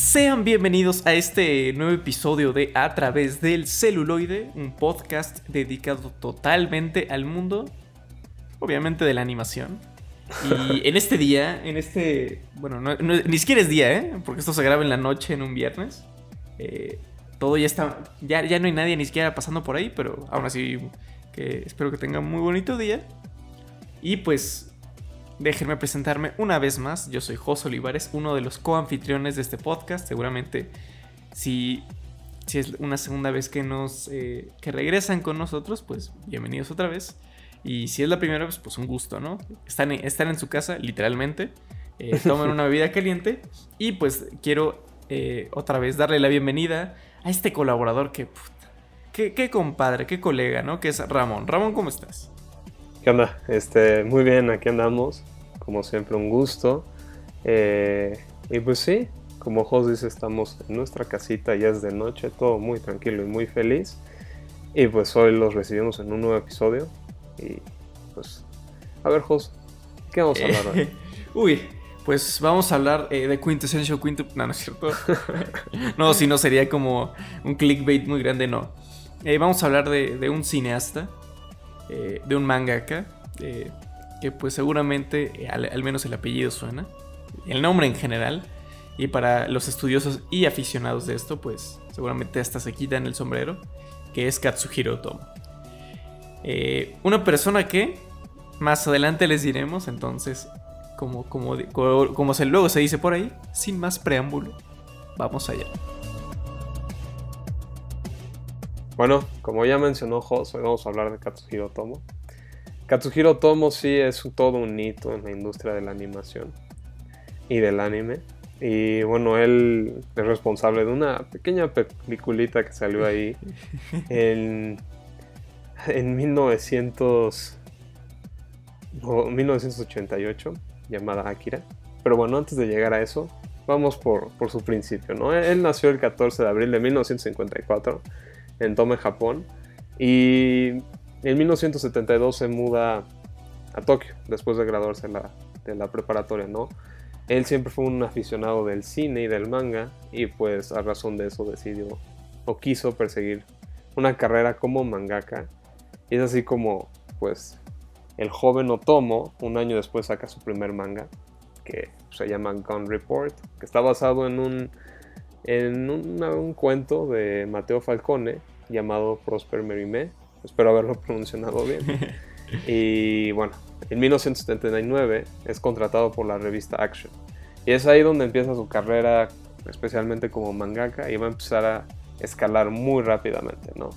Sean bienvenidos a este nuevo episodio de A través del celuloide, un podcast dedicado totalmente al mundo, obviamente de la animación. Y en este día, en este, bueno, ni siquiera es día, ¿eh? Porque esto se graba en la noche, en un viernes. Eh, todo ya está, ya, ya no hay nadie ni siquiera pasando por ahí, pero aún así que espero que tengan muy bonito día. Y pues déjenme presentarme una vez más. Yo soy José Olivares, uno de los coanfitriones de este podcast. Seguramente si, si es una segunda vez que nos eh, que regresan con nosotros, pues bienvenidos otra vez. Y si es la primera vez, pues un gusto, ¿no? Están, están en su casa, literalmente. Eh, toman una bebida caliente. Y pues quiero eh, otra vez darle la bienvenida a este colaborador que... qué, qué compadre, qué colega, ¿no? Que es Ramón. Ramón, ¿cómo estás? ¿Qué onda? Este, muy bien, aquí andamos. Como siempre, un gusto. Eh, y pues sí, como Jos dice, estamos en nuestra casita, ya es de noche, todo muy tranquilo y muy feliz. Y pues hoy los recibimos en un nuevo episodio. Y pues, a ver, Jos, ¿qué vamos a hablar hoy? Uy, pues vamos a hablar eh, de Quintessential Quintuple. No, no es cierto. no, si no sería como un clickbait muy grande, no. Eh, vamos a hablar de, de un cineasta eh, de un mangaka, eh, que pues seguramente eh, al, menos el apellido suena, el nombre en general, y para los estudiosos y aficionados de esto, pues seguramente hasta se quitan el sombrero, que es Katsuhiro Otomo. una persona que más adelante les diremos, entonces, como, como, como se, luego se dice por ahí, sin más preámbulo, vamos allá. Bueno, como ya mencionó Jos, hoy vamos a hablar de Katsuhiro Tomo. Katsuhiro Tomo sí es todo un hito en la industria de la animación y del anime. Y bueno, él es responsable de una pequeña peliculita que salió ahí en, en 1900, 1988 llamada Akira. Pero bueno, antes de llegar a eso, vamos por, por su principio. ¿no? Él nació el 14 de abril de 1954 en Tome, Japón. Y en 1972 se muda a Tokio, después de graduarse de la preparatoria, ¿no? Él siempre fue un aficionado del cine y del manga y pues a razón de eso decidió o quiso perseguir una carrera como mangaka. Y es así como pues el joven Otomo un año después saca su primer manga que se llama Gun Report, que está basado en un en un cuento de Mateo Falcone llamado Prosper Merime. Espero haberlo pronunciado bien. y bueno, en 1979 es contratado por la revista Action. Y es ahí donde empieza su carrera, especialmente como mangaka, y va a empezar a escalar muy rápidamente, ¿no?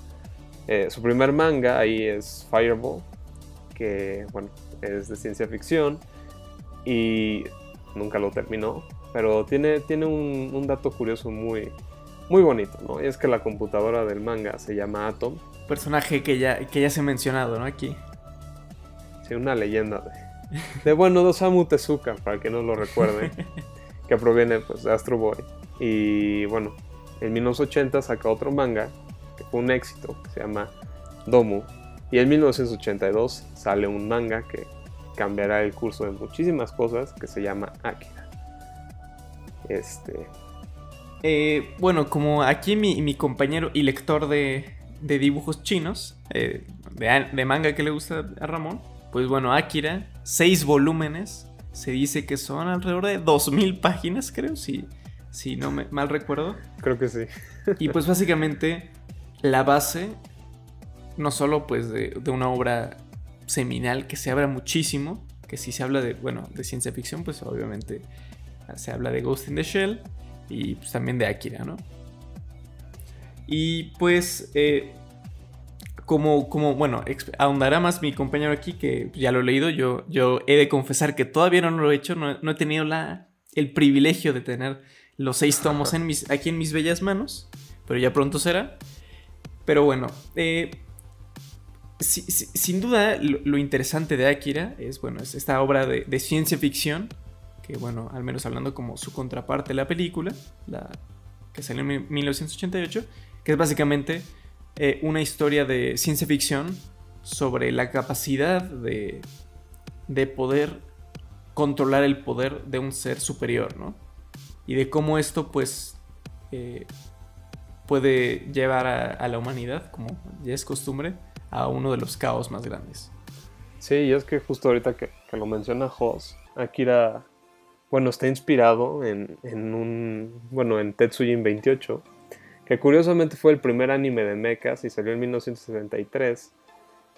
Eh, su primer manga ahí es Fireball, que bueno, es de ciencia ficción y nunca lo terminó, pero tiene, tiene un, dato curioso muy, muy bonito, ¿no? Y es que la computadora del manga se llama Atom. Personaje que ya, que ya se ha mencionado, ¿no? Aquí. Sí, una leyenda de, de bueno, de Osamu Tezuka, para que no lo recuerde, que proviene pues, de Astro Boy. Y bueno, en 1980 saca otro manga, que fue un éxito, que se llama Domu. Y en 1982 sale un manga que cambiará el curso de muchísimas cosas, que se llama Akira. Este. Eh, bueno, como aquí mi, compañero y lector de, dibujos chinos, eh, de, manga que le gusta a Ramón, pues bueno, Akira, seis volúmenes, se dice que son alrededor de 2000 páginas, creo, si, si no me mal recuerdo. Creo que sí. y pues básicamente la base, no solo pues de, de una obra seminal que se abra muchísimo, que si se habla de, bueno, de ciencia ficción, pues obviamente se habla de Ghost in the Shell y pues, también de Akira, ¿no? Y pues, eh, como, como, bueno, ahondará más mi compañero aquí, que ya lo he leído, yo, yo he de confesar que todavía no lo he hecho, no, he tenido la, el privilegio de tener los seis tomos aquí en mis bellas manos, pero ya pronto será. Pero bueno, eh, sin duda lo, interesante de Akira es, bueno, es esta obra de, de ciencia ficción que bueno, al menos hablando como su contraparte la película, la que salió en 1988, que es básicamente eh, una historia de ciencia ficción sobre la capacidad de, de poder controlar el poder de un ser superior, ¿no? y de cómo esto pues eh, puede llevar a, la humanidad, como ya es costumbre, a uno de los caos más grandes. Sí, y es que justo ahorita que, lo menciona Hoss, Akira, bueno, está inspirado en, en un, bueno, en Tetsujin 28, que curiosamente fue el primer anime de mechas y salió en 1973.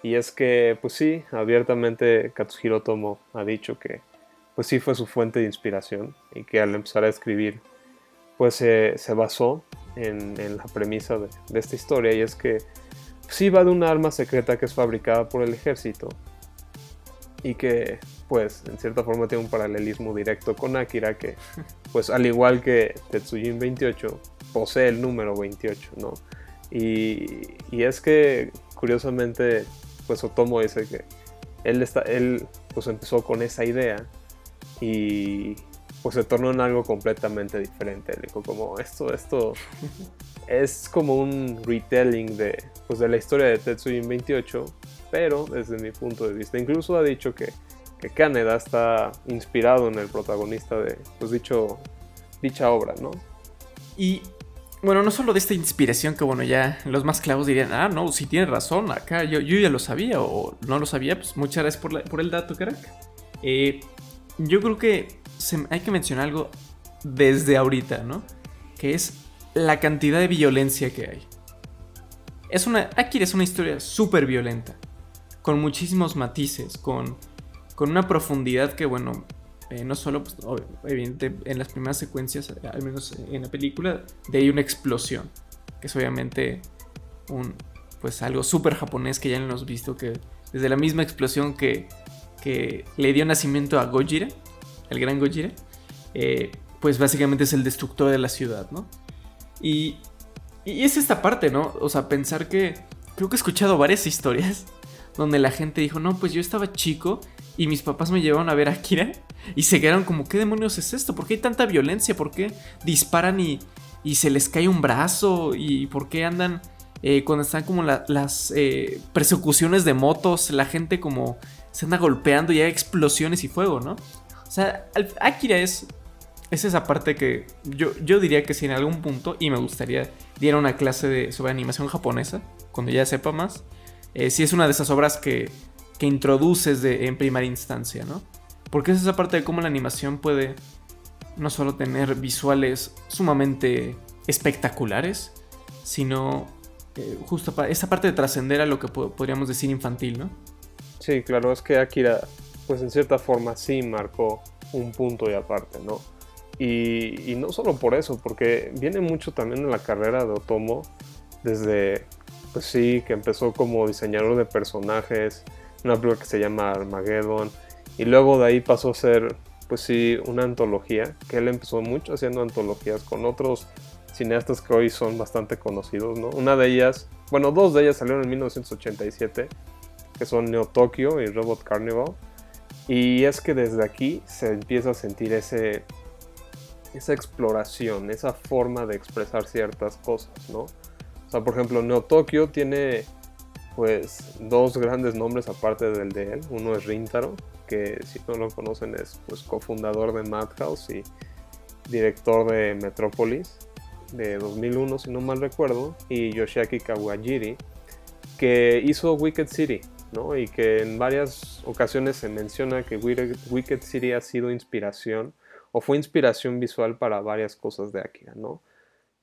Y es que, pues sí, abiertamente Katsuhiro Tomo ha dicho que, pues sí fue su fuente de inspiración y que al empezar a escribir, pues se basó en, la premisa de, esta historia y es que sí va de una arma secreta que es fabricada por el ejército y que pues en cierta forma tiene un paralelismo directo con Akira que pues al igual que Tetsujin 28 posee el número 28, ¿no? Y, y es que curiosamente pues Otomo dice que él, está, él pues empezó con esa idea y pues se tornó en algo completamente diferente. Dijo como esto, esto es como un retelling de, pues, de la historia de Tetsujin 28, pero desde mi punto de vista. Incluso ha dicho que, que Kaneda está inspirado en el protagonista de pues, dicho, dicha obra, ¿no? Y bueno, no solo de esta inspiración que, bueno, ya los más clavos dirían, ah, no, si tiene razón, acá yo, yo ya lo sabía o no lo sabía, pues muchas gracias por, por el dato, crack. Eh, yo creo que hay que mencionar algo desde ahorita, ¿no? Que es la cantidad de violencia que hay. Es una, Akira es una historia súper violenta, con muchísimos matices, con, con una profundidad que, bueno, eh, no solo, pues, evidente, en las primeras secuencias, al menos en la película, de ahí una explosión, que es obviamente un, pues algo súper japonés que ya lo hemos visto, que desde la misma explosión que, que le dio nacimiento a Gojira, el gran Gojira, eh, pues básicamente es el destructor de la ciudad, ¿no? Y, y es esta parte, ¿no? O sea, pensar que creo que he escuchado varias historias donde la gente dijo, no, pues yo estaba chico y mis papás me llevaron a ver a Akira y se quedaron como, ¿qué demonios es esto? ¿Por qué hay tanta violencia? ¿Por qué disparan y, y se les cae un brazo? ¿Y por qué andan eh, cuando están como las eh, persecuciones de motos, la gente como se anda golpeando y hay explosiones y fuego, ¿no? O sea, Akira es, es esa parte que yo, yo diría que si en algún punto, y me gustaría, diera una clase de, sobre animación japonesa, cuando ya sepa más, eh, si es una de esas obras que, que introduces de, en primera instancia, ¿no? Porque es esa parte de cómo la animación puede no solo tener visuales sumamente espectaculares, sino eh, justo esa parte de trascender a lo que podríamos decir infantil, ¿no? Sí, claro, es que Akira pues en cierta forma sí marcó un punto y aparte, ¿no? Y, no solo por eso, porque viene mucho también en la carrera de Otomo, desde, pues sí, que empezó como diseñador de personajes, una película que se llama Armageddon, y luego de ahí pasó a ser, pues sí, una antología, que él empezó mucho haciendo antologías con otros cineastas que hoy son bastante conocidos, ¿no? Una de ellas, bueno, dos de ellas salieron en 1987, que son Neo Tokyo y Robot Carnival, y es que desde aquí se empieza a sentir ese, esa exploración, esa forma de expresar ciertas cosas, ¿no? O sea, por ejemplo, Neo Tokyo tiene pues dos grandes nombres aparte del de él. Uno es Rintaro, que si no lo conocen es pues cofundador de Madhouse y director de Metropolis de 2001 si no mal recuerdo, y Yoshiaki Kawajiri, que hizo Wicked City, y que en varias ocasiones se menciona que Wicked City ha sido inspiración o fue inspiración visual para varias cosas de Akira, ¿no?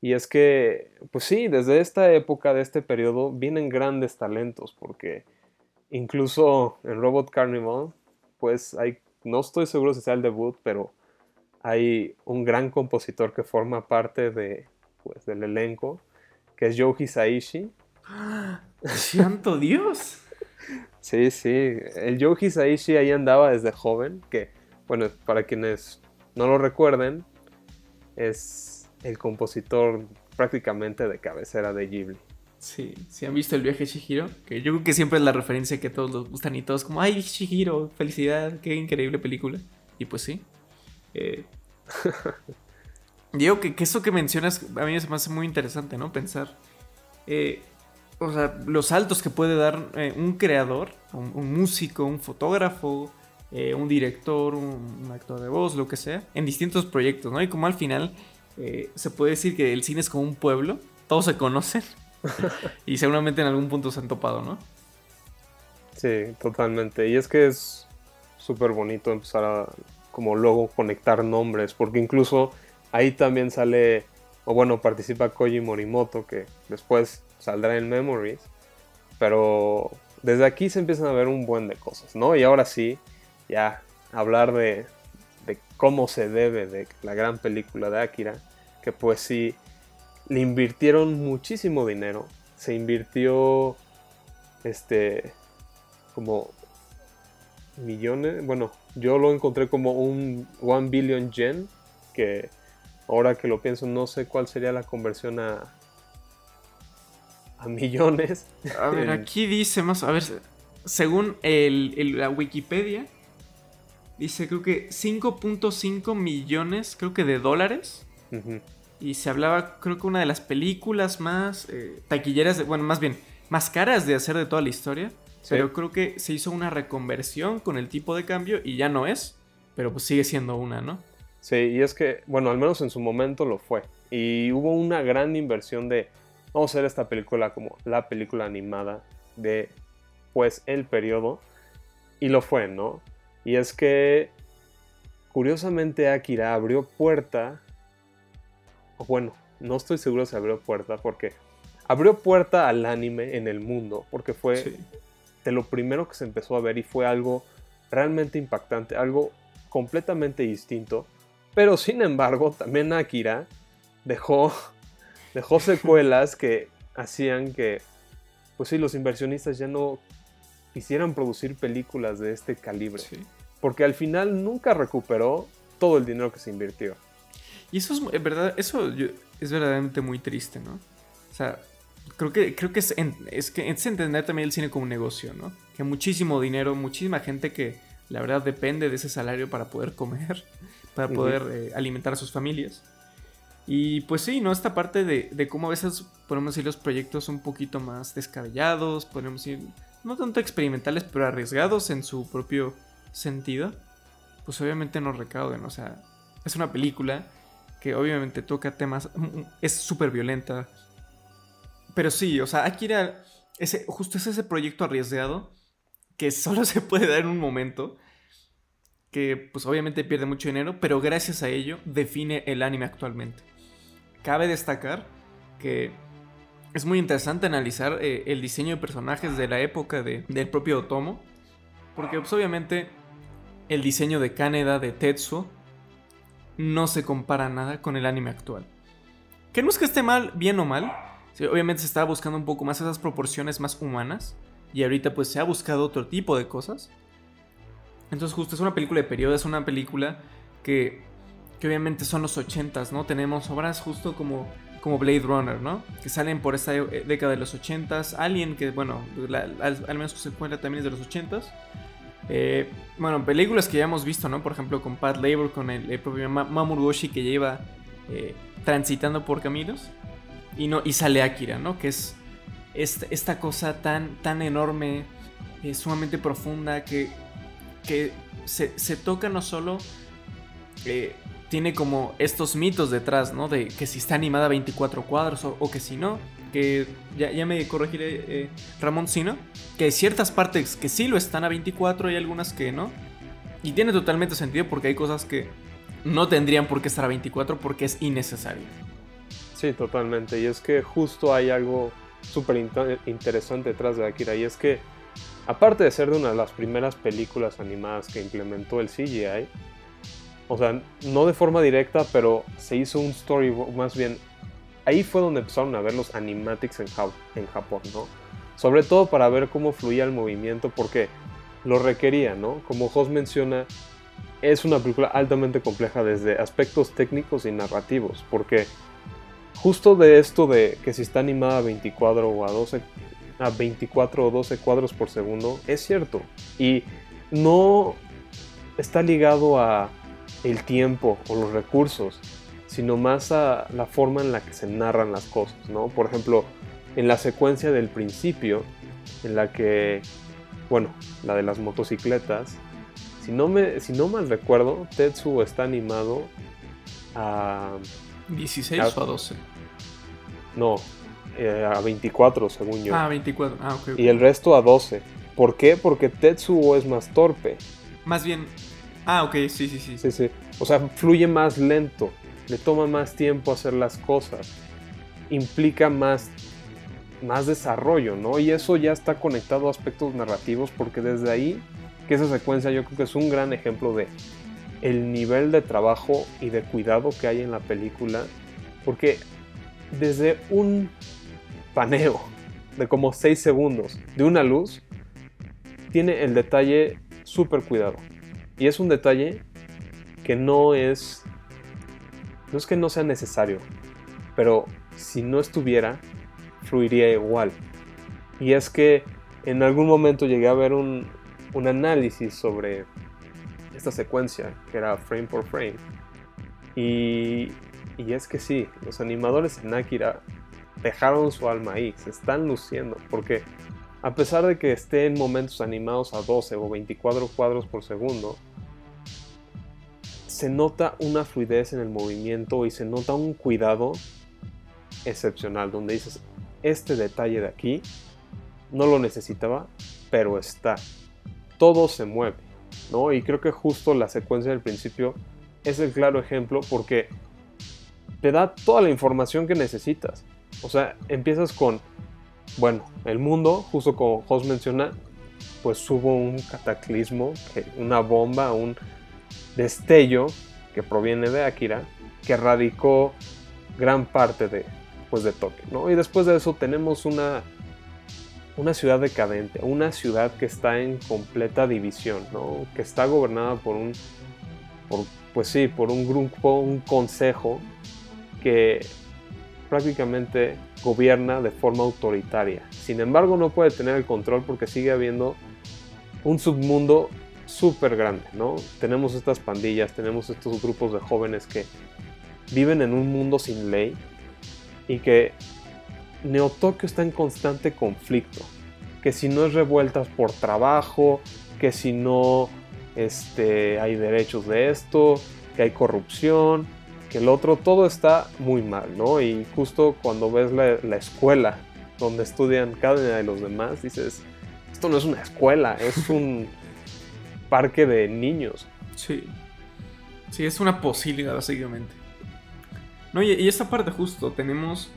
Y es que, pues sí, desde esta época, de este periodo, vienen grandes talentos, porque incluso en Robot Carnival, pues hay, no estoy seguro si sea el debut, pero hay un gran compositor que forma parte de, pues, del elenco, que es Yoji Saishi. ¡Santo Dios! Sí, sí. El Joe Hisaishi ahí andaba desde joven, que, bueno, para quienes no lo recuerden, es el compositor prácticamente de cabecera de Ghibli. Sí, si han visto el viaje de Shihiro, que yo creo que siempre es la referencia que todos los gustan y todos como, ay, Shihiro, felicidad, qué increíble película. Y pues sí. Eh, digo que, que, eso que mencionas a mí se me hace muy interesante, ¿no? Pensar. Eh, o sea, los saltos que puede dar eh, un creador, un, músico, un fotógrafo, eh, un director, un, actor de voz, lo que sea, en distintos proyectos, ¿no? Y como al final eh, se puede decir que el cine es como un pueblo, todos se conocen y seguramente en algún punto se han topado, ¿no? Sí, totalmente. Y es que es súper bonito empezar a, como luego, conectar nombres, porque incluso ahí también sale, o bueno, participa Koji Morimoto, que después saldrá en Memories, pero desde aquí se empiezan a ver un buen de cosas, ¿no? Y ahora sí, ya hablar de, de cómo se debe de la gran película de Akira, que pues sí, le invirtieron muchísimo dinero, se invirtió, este, como millones, bueno, yo lo encontré como un 1 billion yen, que ahora que lo pienso no sé cuál sería la conversión a, a millones. A ver, aquí dice más, a ver, según el, la Wikipedia, dice creo que 5.5 millones, creo que de dólares. Y se hablaba, creo que una de las películas más eh, taquilleras, bueno, más bien, más caras de hacer de toda la historia. Pero creo que se hizo una reconversión con el tipo de cambio y ya no es, pero pues sigue siendo una, ¿no? Sí, y es que, bueno, al menos en su momento lo fue. Y hubo una gran inversión de, vamos a hacer esta película como la película animada de, pues, el periodo. Y lo fue, ¿no? Y es que, curiosamente, Akira abrió puerta, o bueno, no estoy seguro si abrió puerta, porque abrió puerta al anime en el mundo, porque fue de lo primero que se empezó a ver y fue algo realmente impactante, algo completamente distinto. Pero sin embargo, también Akira dejó, dejó secuelas que hacían que, pues sí, los inversionistas ya no quisieran producir películas de este calibre. Porque al final nunca recuperó todo el dinero que se invirtió. Y eso es verdad, eso es verdaderamente muy triste, ¿no? O sea, creo que, creo que es, es, que es entender también el cine como un negocio, ¿no? Que muchísimo dinero, muchísima gente que la verdad depende de ese salario para poder comer, para poder eh, alimentar a sus familias. Y pues sí, ¿no? Esta parte de, de, cómo a veces podemos decir los proyectos un poquito más descabellados, podemos decir, no tanto experimentales, pero arriesgados en su propio sentido, pues obviamente no recauden. O sea, es una película que obviamente toca temas, es súper violenta, pero sí, o sea, Akira, ese, justo es ese proyecto arriesgado que solo se puede dar en un momento. Que pues obviamente pierde mucho dinero, pero gracias a ello define el anime actualmente. Cabe destacar que es muy interesante analizar eh, el diseño de personajes de la época de, del propio Otomo. Porque pues obviamente el diseño de Kaneda, de Tetsuo, no se compara nada con el anime actual. Que no es que esté mal, bien o mal, obviamente se estaba buscando un poco más esas proporciones más humanas. Y ahorita pues se ha buscado otro tipo de cosas. Entonces justo es una película de periodo, es una película que, que obviamente son los 80s, ¿no? Tenemos obras justo como, como Blade Runner, ¿no? Que salen por esta eh, década de los 80s. Alien, que bueno, al, menos se encuentra también es de los 80s. Eh, bueno, películas que ya hemos visto, ¿no? Por ejemplo, con Pat Labor, con el, propio Mamoru Oshii que lleva eh, transitando por caminos. Y, no, y sale Akira, ¿no? Que es esta, cosa tan, tan enorme, eh, sumamente profunda, que, que se, toca no solo... Tiene como estos mitos detrás, ¿no? De que si está animada a 24 cuadros o, que si no, que ya, me corregiré eh, Ramón, si no, que hay ciertas partes que sí lo están a 24 y algunas que no. Y tiene totalmente sentido porque hay cosas que no tendrían por qué estar a 24 porque es innecesario. Sí, totalmente. Y es que justo hay algo súper interesante detrás de Akira. Y es que, aparte de ser de una de las primeras películas animadas que implementó el CGI, o sea, no de forma directa, pero se hizo un storyboard, más bien, ahí fue donde empezaron a ver los animatics en, Japón, ¿no? Sobre todo para ver cómo fluía el movimiento, porque lo requería, ¿no? Como Jos menciona, es una película altamente compleja desde aspectos técnicos y narrativos, porque justo de esto de que si está animada a 24 o a 12 a 24 o 12 cuadros por segundo es cierto y no está ligado a el tiempo o los recursos sino más a la forma en la que se narran las cosas no por ejemplo en la secuencia del principio en la que bueno la de las motocicletas si no, me, si no mal recuerdo, Tetsuo está animado a... ¿16 o a 12? No, eh, a 24 según yo. Ah, 24. Ah, ok. Y el resto a 12. ¿Por qué? Porque Tetsuo es más torpe. Más bien... Ah, ok, sí, sí, sí. Sí, sí. O sea, fluye más lento. Le toma más tiempo hacer las cosas. Implica más más desarrollo, ¿no? Y eso ya está conectado a aspectos narrativos porque desde ahí, que esa secuencia yo creo que es un gran ejemplo de el nivel de trabajo y de cuidado que hay en la película, porque desde un paneo de como 6 segundos de una luz, tiene el detalle súper cuidado. Y es un detalle que no es, no es que no sea necesario, pero si no estuviera, fluiría igual. Y es que en algún momento llegué a ver un, un análisis sobre esta secuencia, que era frame por frame. Y, y es que sí, los animadores en Akira dejaron su alma ahí, se están luciendo, porque a pesar de que estén momentos animados a 12 o 24 cuadros por segundo, se nota una fluidez en el movimiento y se nota un cuidado excepcional, donde dices, este detalle de aquí no lo necesitaba, pero está. Todo se mueve, ¿no? Y creo que justo la secuencia del principio es el claro ejemplo porque te da toda la información que necesitas. O sea, empiezas con, bueno, el mundo, justo como Jos menciona, pues hubo un cataclismo, una bomba, un destello que proviene de Akira, que erradicó gran parte de, de Tokio, ¿no? Y después de eso tenemos una, una ciudad decadente, una ciudad que está en completa división, ¿no? Que está gobernada por un, pues sí, por un grupo, un consejo que prácticamente gobierna de forma autoritaria. Sin embargo, no puede tener el control porque sigue habiendo un submundo súper grande, ¿no? Tenemos estas pandillas, tenemos estos grupos de jóvenes que viven en un mundo sin ley, y que Neo Tokio está en constante conflicto. Que si no es revueltas por trabajo, que si no este, hay derechos de esto, que hay corrupción, que el otro, todo está muy mal, ¿no? Y justo cuando ves la, escuela donde estudian cada uno de los demás, dices, esto no es una escuela, es un parque de niños. Sí. Sí, es una posibilidad, básicamente. No, y, esta parte justo, tenemos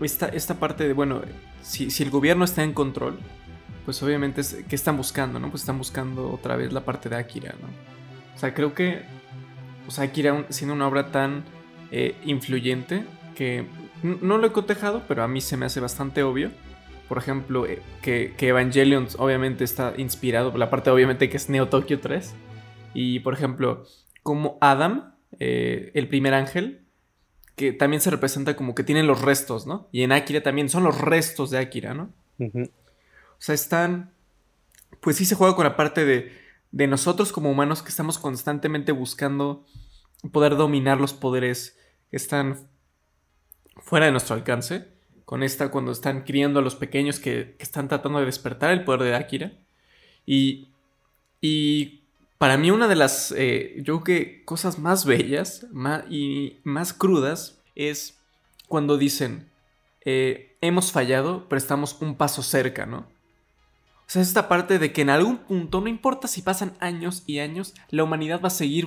esta, esta parte de, bueno, si, el gobierno está en control, pues obviamente, es, ¿qué están buscando, no? Pues están buscando otra vez la parte de Akira, ¿no? O sea, creo que, o sea, Akira siendo una obra tan eh, influyente que no lo he cotejado, pero a mí se me hace bastante obvio. Por ejemplo, eh, que, que, Evangelion obviamente está inspirado por la parte obviamente que es Neo Tokyo 3. Y por ejemplo, como Adam, eh, el primer ángel, que también se representa como que tienen los restos, ¿no? Y en Akira también son los restos de Akira, ¿no? O sea, están... Pues sí se juega con la parte de, de nosotros como humanos que estamos constantemente buscando poder dominar los poderes que están fuera de nuestro alcance. Con esta, cuando están criando a los pequeños que, están tratando de despertar el poder de Akira. Y, y para mí una de las, eh, yo creo que cosas más bellas y más crudas es cuando dicen, eh, hemos fallado, pero estamos un paso cerca, ¿no? O sea, es esta parte de que en algún punto, no importa si pasan años y años, la humanidad va a seguir,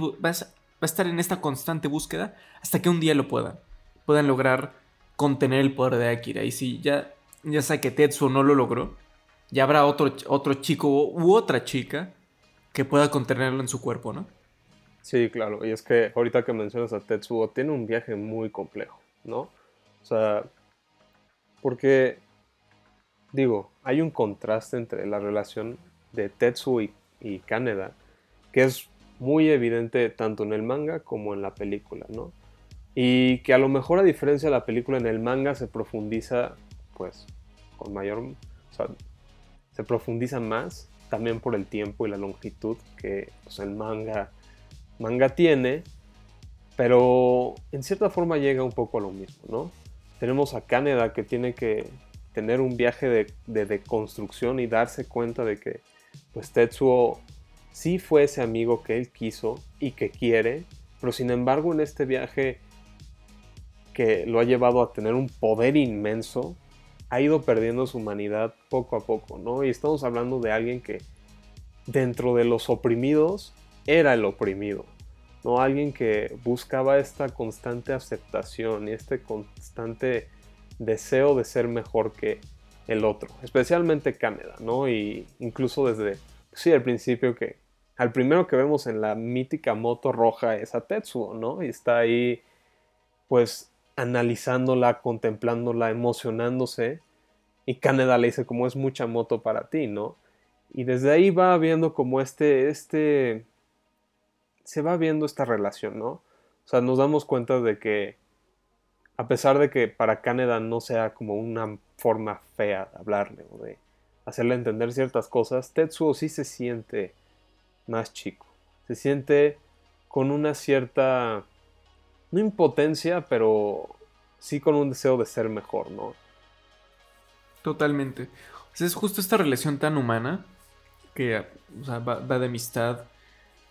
estar en esta constante búsqueda hasta que un día lo puedan. Puedan lograr contener el poder de Akira. Y si ya, ya sea que Tetsuo no lo logró, ya habrá otro, otro chico u otra chica que pueda contenerlo en su cuerpo, ¿no? Sí, claro. Y es que ahorita que mencionas a Tetsuo, tiene un viaje muy complejo, ¿no? O sea, porque, digo, hay un contraste entre la relación de Tetsuo y, y Kaneda, que es muy evidente tanto en el manga como en la película, ¿no? Y que a lo mejor a diferencia de la película en el manga se profundiza, pues, con mayor, o sea, se profundiza más también por el tiempo y la longitud que pues, el manga, manga tiene, pero en cierta forma llega un poco a lo mismo, ¿no? Tenemos a Kaneda que tiene que tener un viaje de, de, construcción y darse cuenta de que pues Tetsuo sí fue ese amigo que él quiso y que quiere, pero sin embargo en este viaje que lo ha llevado a tener un poder inmenso, ha ido perdiendo su humanidad poco a poco, ¿no? Y estamos hablando de alguien que dentro de los oprimidos era el oprimido, ¿no? Alguien que buscaba esta constante aceptación y este constante deseo de ser mejor que el otro, especialmente Canadá, ¿no? Y incluso desde, sí, al principio que, al primero que vemos en la mítica moto roja es a Tetsuo, ¿no? Y está ahí, pues, analizándola, contemplándola, emocionándose. Y Canadá le dice como es mucha moto para ti, ¿no? Y desde ahí va viendo como este, este, se va viendo esta relación, ¿no? O sea, nos damos cuenta de que a pesar de que para Canadá no sea como una forma fea de hablarle o de hacerle entender ciertas cosas, Tetsuo sí se siente más chico. Se siente con una cierta, no impotencia, pero sí con un deseo de ser mejor, ¿no? Totalmente. es justo esta relación tan humana que va, de amistad,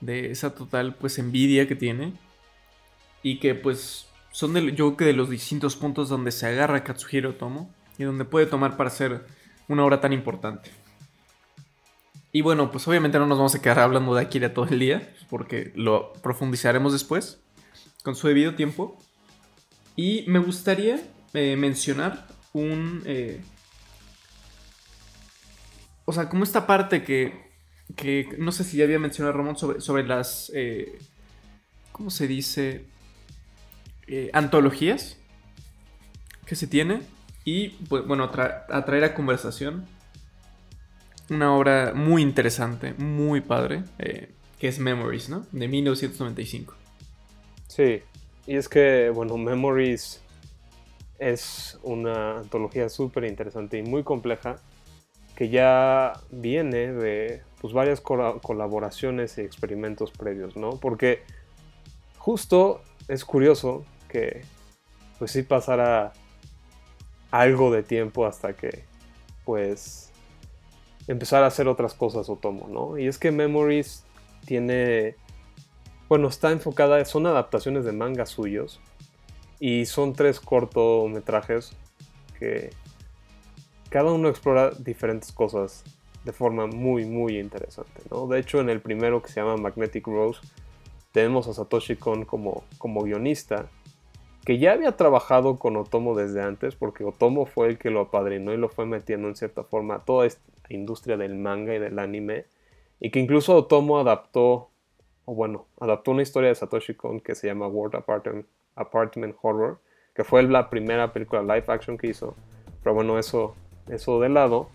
de esa total pues envidia que tiene y que pues son de, yo que de los distintos puntos donde se agarra Katsuhiro Tomo y donde puede tomar para ser una obra tan importante. Y bueno, pues obviamente no nos vamos a quedar hablando de Akira todo el día, porque lo profundizaremos después, con su debido tiempo. Y me gustaría eh, mencionar un... Eh, o sea, como esta parte que, que no sé si ya había mencionado Ramón sobre, sobre las... Eh, ¿Cómo se dice? antologías que se tiene. Y, pues, bueno, atraer a conversación una obra muy interesante, muy padre, que es Memories, ¿no? De 1995. Sí, y es que, bueno, Memories es una antología súper interesante y muy compleja que ya viene de pues, varias colaboraciones y experimentos previos, ¿no? Porque justo es curioso que pues sí pasara algo de tiempo hasta que pues empezar a hacer otras cosas Otomo, ¿no? Y es que Memories tiene bueno, está enfocada, son adaptaciones de mangas suyos y son tres cortometrajes que cada uno explora diferentes cosas de forma muy, muy interesante. ¿no? De hecho, en el primero que se llama Magnetic Rose, tenemos a Satoshi Kon como, como guionista, que ya había trabajado con Otomo desde antes, porque Otomo fue el que lo apadrinó y lo fue metiendo en cierta forma a toda industria del manga y del anime, y que incluso Otomo adaptó o bueno, adaptó una historia de Satoshi Kon que se llama World Apartment, Apartment Horror, que fue la primera película live action que hizo. Pero bueno, eso, eso de lado.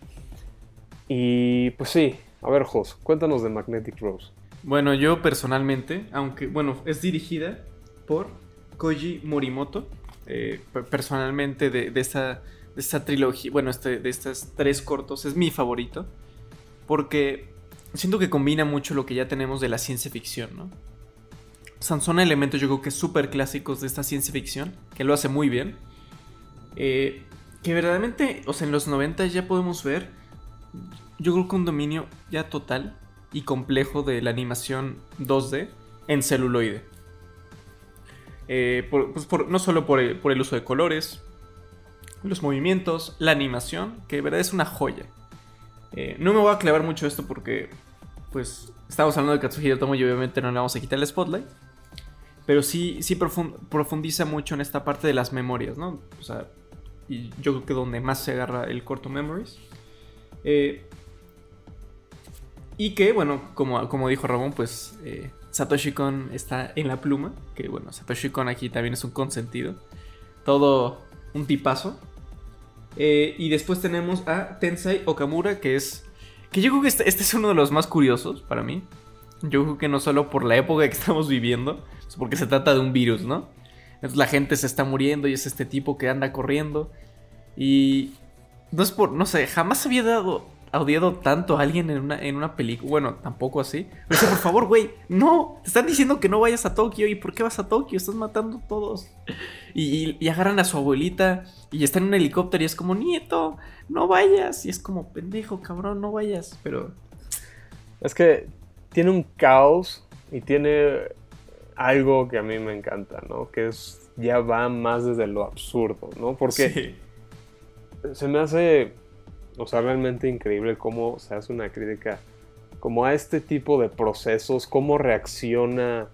Y pues sí, a ver, Jos, cuéntanos de Magnetic Rose. Bueno, yo personalmente, aunque, bueno, es dirigida por Koji Morimoto. Eh, personalmente, de, de, esta, de esta trilogía, bueno, este, de estos tres cortos, es mi favorito. Porque siento que combina mucho lo que ya tenemos de la ciencia ficción, ¿no? son elementos yo creo que súper clásicos de esta ciencia ficción, que lo hace muy bien. Eh, que verdaderamente, o sea, en los 90 ya podemos ver, yo creo que un dominio ya total y complejo de la animación 2D en celuloide. Eh, pues no solo por el, uso de colores, los movimientos, la animación, que de verdad es una joya. Eh, no me voy a clavar mucho esto porque pues estamos hablando de Katsuhiro Tomo y obviamente no le vamos a quitar el spotlight. Pero sí, sí profundiza mucho en esta parte de las memorias, ¿no? O sea, y yo creo que donde más se agarra el corto Memories. Eh, y que, bueno, como, como dijo Ramón, pues eh, Satoshi Kon está en la pluma. Que bueno, Satoshi Kon aquí también es un consentido. Todo un tipazo. Eh, y después tenemos a Tensai Okamura, que es que yo creo que este, este, es uno de los más curiosos para mí. Yo creo que no solo por la época que estamos viviendo, es porque se trata de un virus, ¿no? Entonces la gente se está muriendo y es este tipo que anda corriendo. Y no es por, no sé, jamás había dado odiado tanto a alguien en una, en una película. Bueno, tampoco así. Pero dice, por favor, güey, no. Te están diciendo que no vayas a Tokio. ¿Y por qué vas a Tokio? Estás matando a todos. Y, y, agarran a su abuelita y está en un helicóptero y es como, nieto, no vayas. Y es como, pendejo, cabrón, no vayas. Pero... Es que tiene un caos y tiene algo que a mí me encanta, ¿no? Que es, ya va más desde lo absurdo, ¿no? Porque se me hace, o sea, realmente increíble cómo se hace una crítica como a este tipo de procesos, cómo reacciona,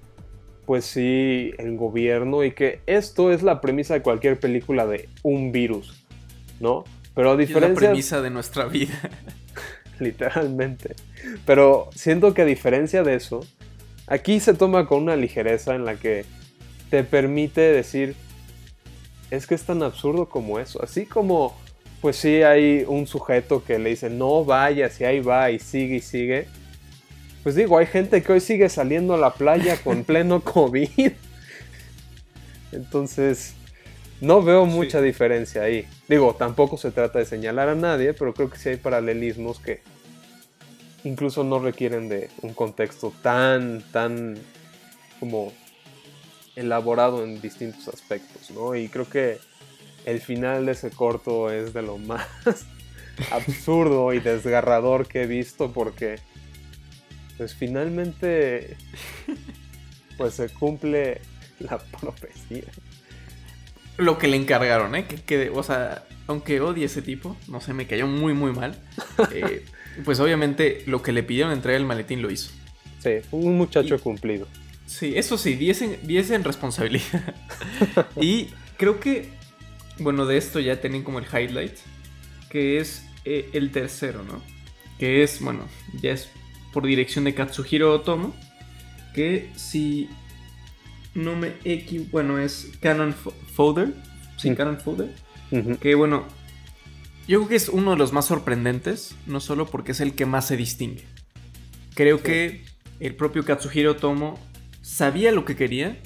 pues sí, el gobierno y que esto es la premisa de cualquier película de un virus, ¿no? Pero a diferencia... Es la premisa de nuestra vida. literalmente. Pero siento que a diferencia de eso, aquí se toma con una ligereza en la que te permite decir, es que es tan absurdo como eso. Así como, pues sí, hay un sujeto que le dice, no vayas y ahí va y sigue y sigue. Pues digo, hay gente que hoy sigue saliendo a la playa con pleno COVID. Entonces, no veo mucha diferencia ahí. Digo, tampoco se trata de señalar a nadie, pero creo que sí hay paralelismos que incluso no requieren de un contexto tan, tan como elaborado en distintos aspectos, ¿no? Y creo que el final de ese corto es de lo más absurdo y desgarrador que he visto porque pues finalmente pues se cumple la profecía lo que le encargaron, ¿eh? Que, o sea, aunque odie ese tipo, no sé, me cayó muy, muy mal. Eh, pues obviamente lo que le pidieron entregar el maletín lo hizo. Sí, un muchacho cumplido. Sí, eso sí, 10 en, responsabilidad. y creo que, bueno, de esto ya tienen como el highlight, que es eh, el tercero, ¿no? Que es, bueno, ya es por dirección de Katsuhiro Otomo, que si no me equivoco, bueno, es Canon Folder, sí, Canon Folder, que bueno, yo creo que es uno de los más sorprendentes, no solo porque es el que más se distingue. Creo que el propio Katsuhiro Tomo sabía lo que quería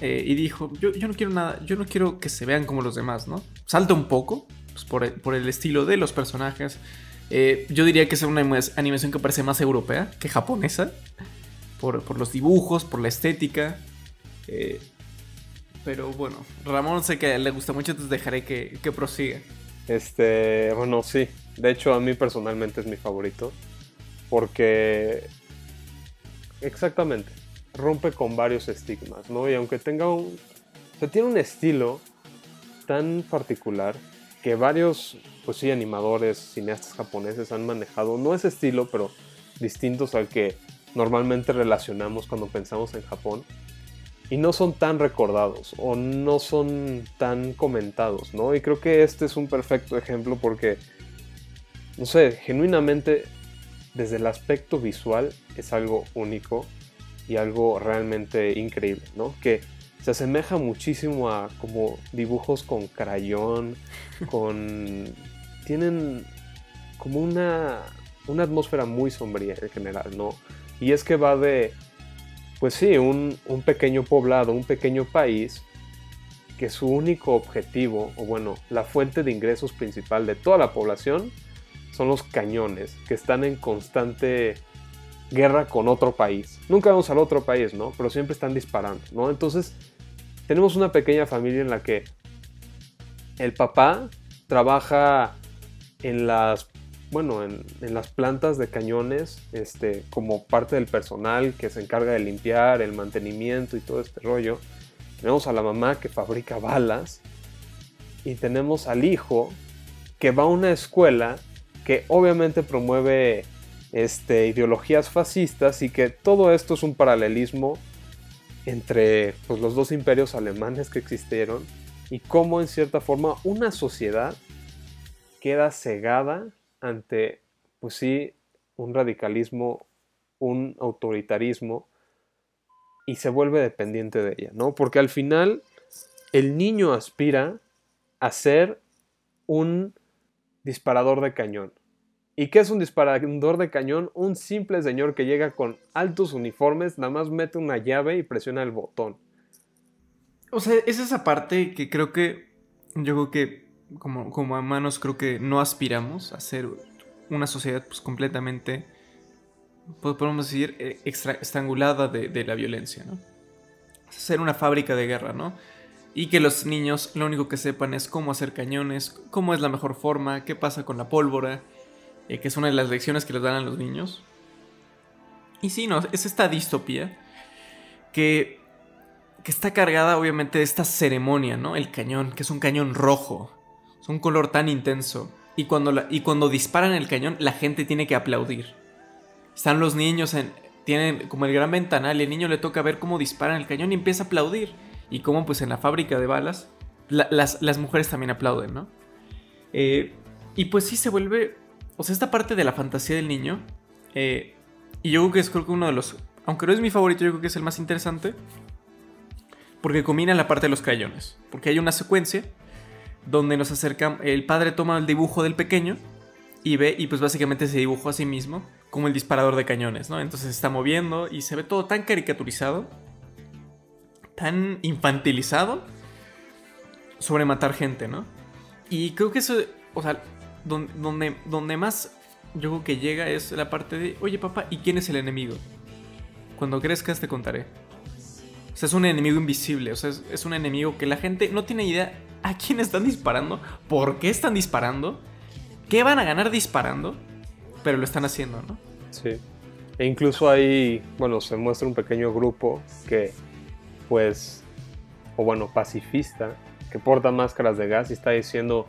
eh, y dijo, yo, no quiero nada, yo no quiero que se vean como los demás, ¿no? Salta un poco pues, por, el, estilo de los personajes. Eh, yo diría que es una animación que parece más europea que japonesa. Por, por los dibujos, por la estética. Eh, pero bueno, Ramón sé que le gusta mucho, entonces dejaré que, que prosiga. Este, bueno, sí. De hecho, a mí personalmente es mi favorito. Porque. Exactamente. Rompe con varios estigmas, ¿no? Y aunque tenga un. O tiene un estilo tan particular que varios, pues sí, animadores, cineastas japoneses han manejado. No ese estilo, pero distintos al que normalmente relacionamos cuando pensamos en Japón y no son tan recordados o no son tan comentados, ¿no? Y creo que este es un perfecto ejemplo porque, no sé, genuinamente desde el aspecto visual es algo único y algo realmente increíble, ¿no? Que se asemeja muchísimo a como dibujos con crayón, con... tienen como una, una atmósfera muy sombría en general, ¿no? Y es que va de pues sí, un, pequeño poblado, un pequeño país que su único objetivo, o bueno, la fuente de ingresos principal de toda la población son los cañones, que están en constante guerra con otro país. Nunca vamos al otro país, ¿no? Pero siempre están disparando, ¿no? Entonces, tenemos una pequeña familia en la que el papá trabaja en las bueno, en, las plantas de cañones, este, como parte del personal que se encarga de limpiar, el mantenimiento y todo este rollo. Tenemos a la mamá que fabrica balas y tenemos al hijo que va a una escuela que obviamente promueve este, ideologías fascistas y que todo esto es un paralelismo entre pues, los dos imperios alemanes que existieron y cómo en cierta forma una sociedad queda cegada ante, pues sí, un radicalismo, un autoritarismo y se vuelve dependiente de ella, ¿no? Porque al final el niño aspira a ser un disparador de cañón. ¿Y qué es un disparador de cañón? Un simple señor que llega con altos uniformes, nada más mete una llave y presiona el botón. O sea, es esa parte que creo que yo creo que como, como humanos creo que no aspiramos a ser una sociedad pues completamente, pues, podemos decir, eh, estrangulada de, la violencia, ¿no? Ser una fábrica de guerra, ¿no? Y que los niños lo único que sepan es cómo hacer cañones, cómo es la mejor forma, qué pasa con la pólvora, eh, que es una de las lecciones que les dan a los niños. Y sí, no, es esta distopía que, que está cargada obviamente de esta ceremonia, ¿no? El cañón, que es un cañón rojo, es un color tan intenso. Y cuando, y cuando disparan el cañón, la gente tiene que aplaudir. Están los niños en, tienen como el gran ventanal y el niño le toca ver cómo disparan el cañón y empieza a aplaudir. Y cómo pues en la fábrica de balas las, las, mujeres también aplauden, ¿no? Eh, y pues sí se vuelve, o sea, esta parte de la fantasía del niño, eh, y yo creo que es creo que uno de los, aunque no es mi favorito, yo creo que es el más interesante, porque combina la parte de los crayones, porque hay una secuencia donde nos acercan, el padre toma el dibujo del pequeño y ve, y pues básicamente se dibujo a sí mismo como el disparador de cañones, ¿no? Entonces se está moviendo y se ve todo tan caricaturizado, tan infantilizado sobre matar gente, ¿no? Y creo que eso, o sea, donde, donde, más yo creo que llega es la parte de, oye papá, ¿y quién es el enemigo? Cuando crezcas te contaré. O sea, es un enemigo invisible, o sea, es, es un enemigo que la gente no tiene idea a quién están disparando, por qué están disparando, qué van a ganar disparando pero lo están haciendo, ¿no? Sí. E incluso ahí, bueno, se muestra un pequeño grupo que, pues, o bueno, pacifista, que porta máscaras de gas y está diciendo,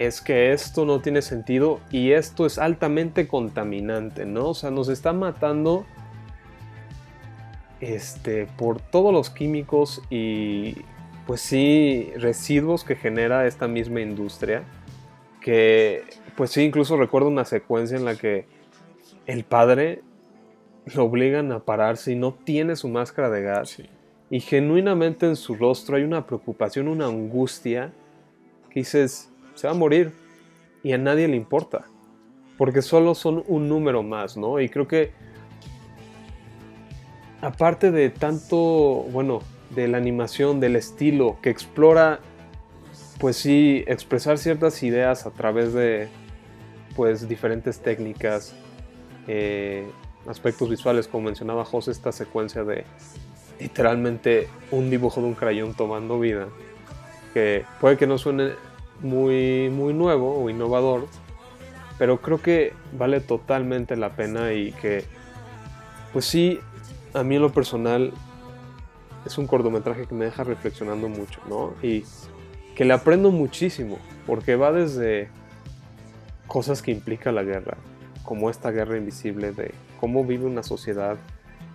es que esto no tiene sentido y esto es altamente contaminante, ¿no? O sea, nos está matando este, por todos los químicos y, pues sí, residuos que genera esta misma industria, que pues sí, incluso recuerdo una secuencia en la que el padre lo obligan a pararse y no tiene su máscara de gas. Y genuinamente en su rostro hay una preocupación, una angustia que dices, se va a morir y a nadie le importa. Porque solo son un número más, ¿no? Y creo que aparte de tanto, bueno, de la animación, del estilo, que explora, pues sí, expresar ciertas ideas a través de, pues diferentes técnicas, eh, aspectos visuales, como mencionaba José, esta secuencia de literalmente un dibujo de un crayón tomando vida, que puede que no suene muy, muy nuevo o innovador, pero creo que vale totalmente la pena y que, pues sí, a mí en lo personal es un cortometraje que me deja reflexionando mucho, ¿no? Y que le aprendo muchísimo, porque va desde cosas que implica la guerra, como esta guerra invisible de cómo vive una sociedad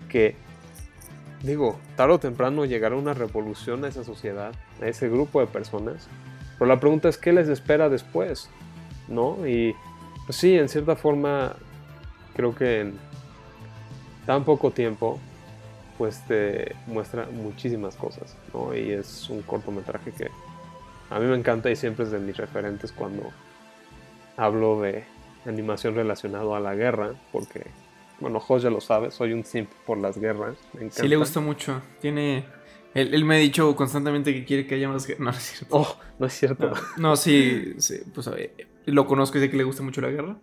que, digo, tarde o temprano llegará una revolución a esa sociedad, a ese grupo de personas, pero la pregunta es qué les espera después, ¿no? Y pues sí, en cierta forma, creo que en tan poco tiempo, pues te muestra muchísimas cosas, ¿no? Y es un cortometraje que a mí me encanta y siempre es de mis referentes cuando hablo de animación relacionado a la guerra, porque, bueno, Jos ya lo sabe, soy un simp por las guerras. Me sí, le gusta mucho. Tiene. Él, me ha dicho constantemente que quiere que haya más guerra. No, es cierto. Oh, no es cierto. No, sí, pues lo conozco y sé que le gusta mucho la guerra.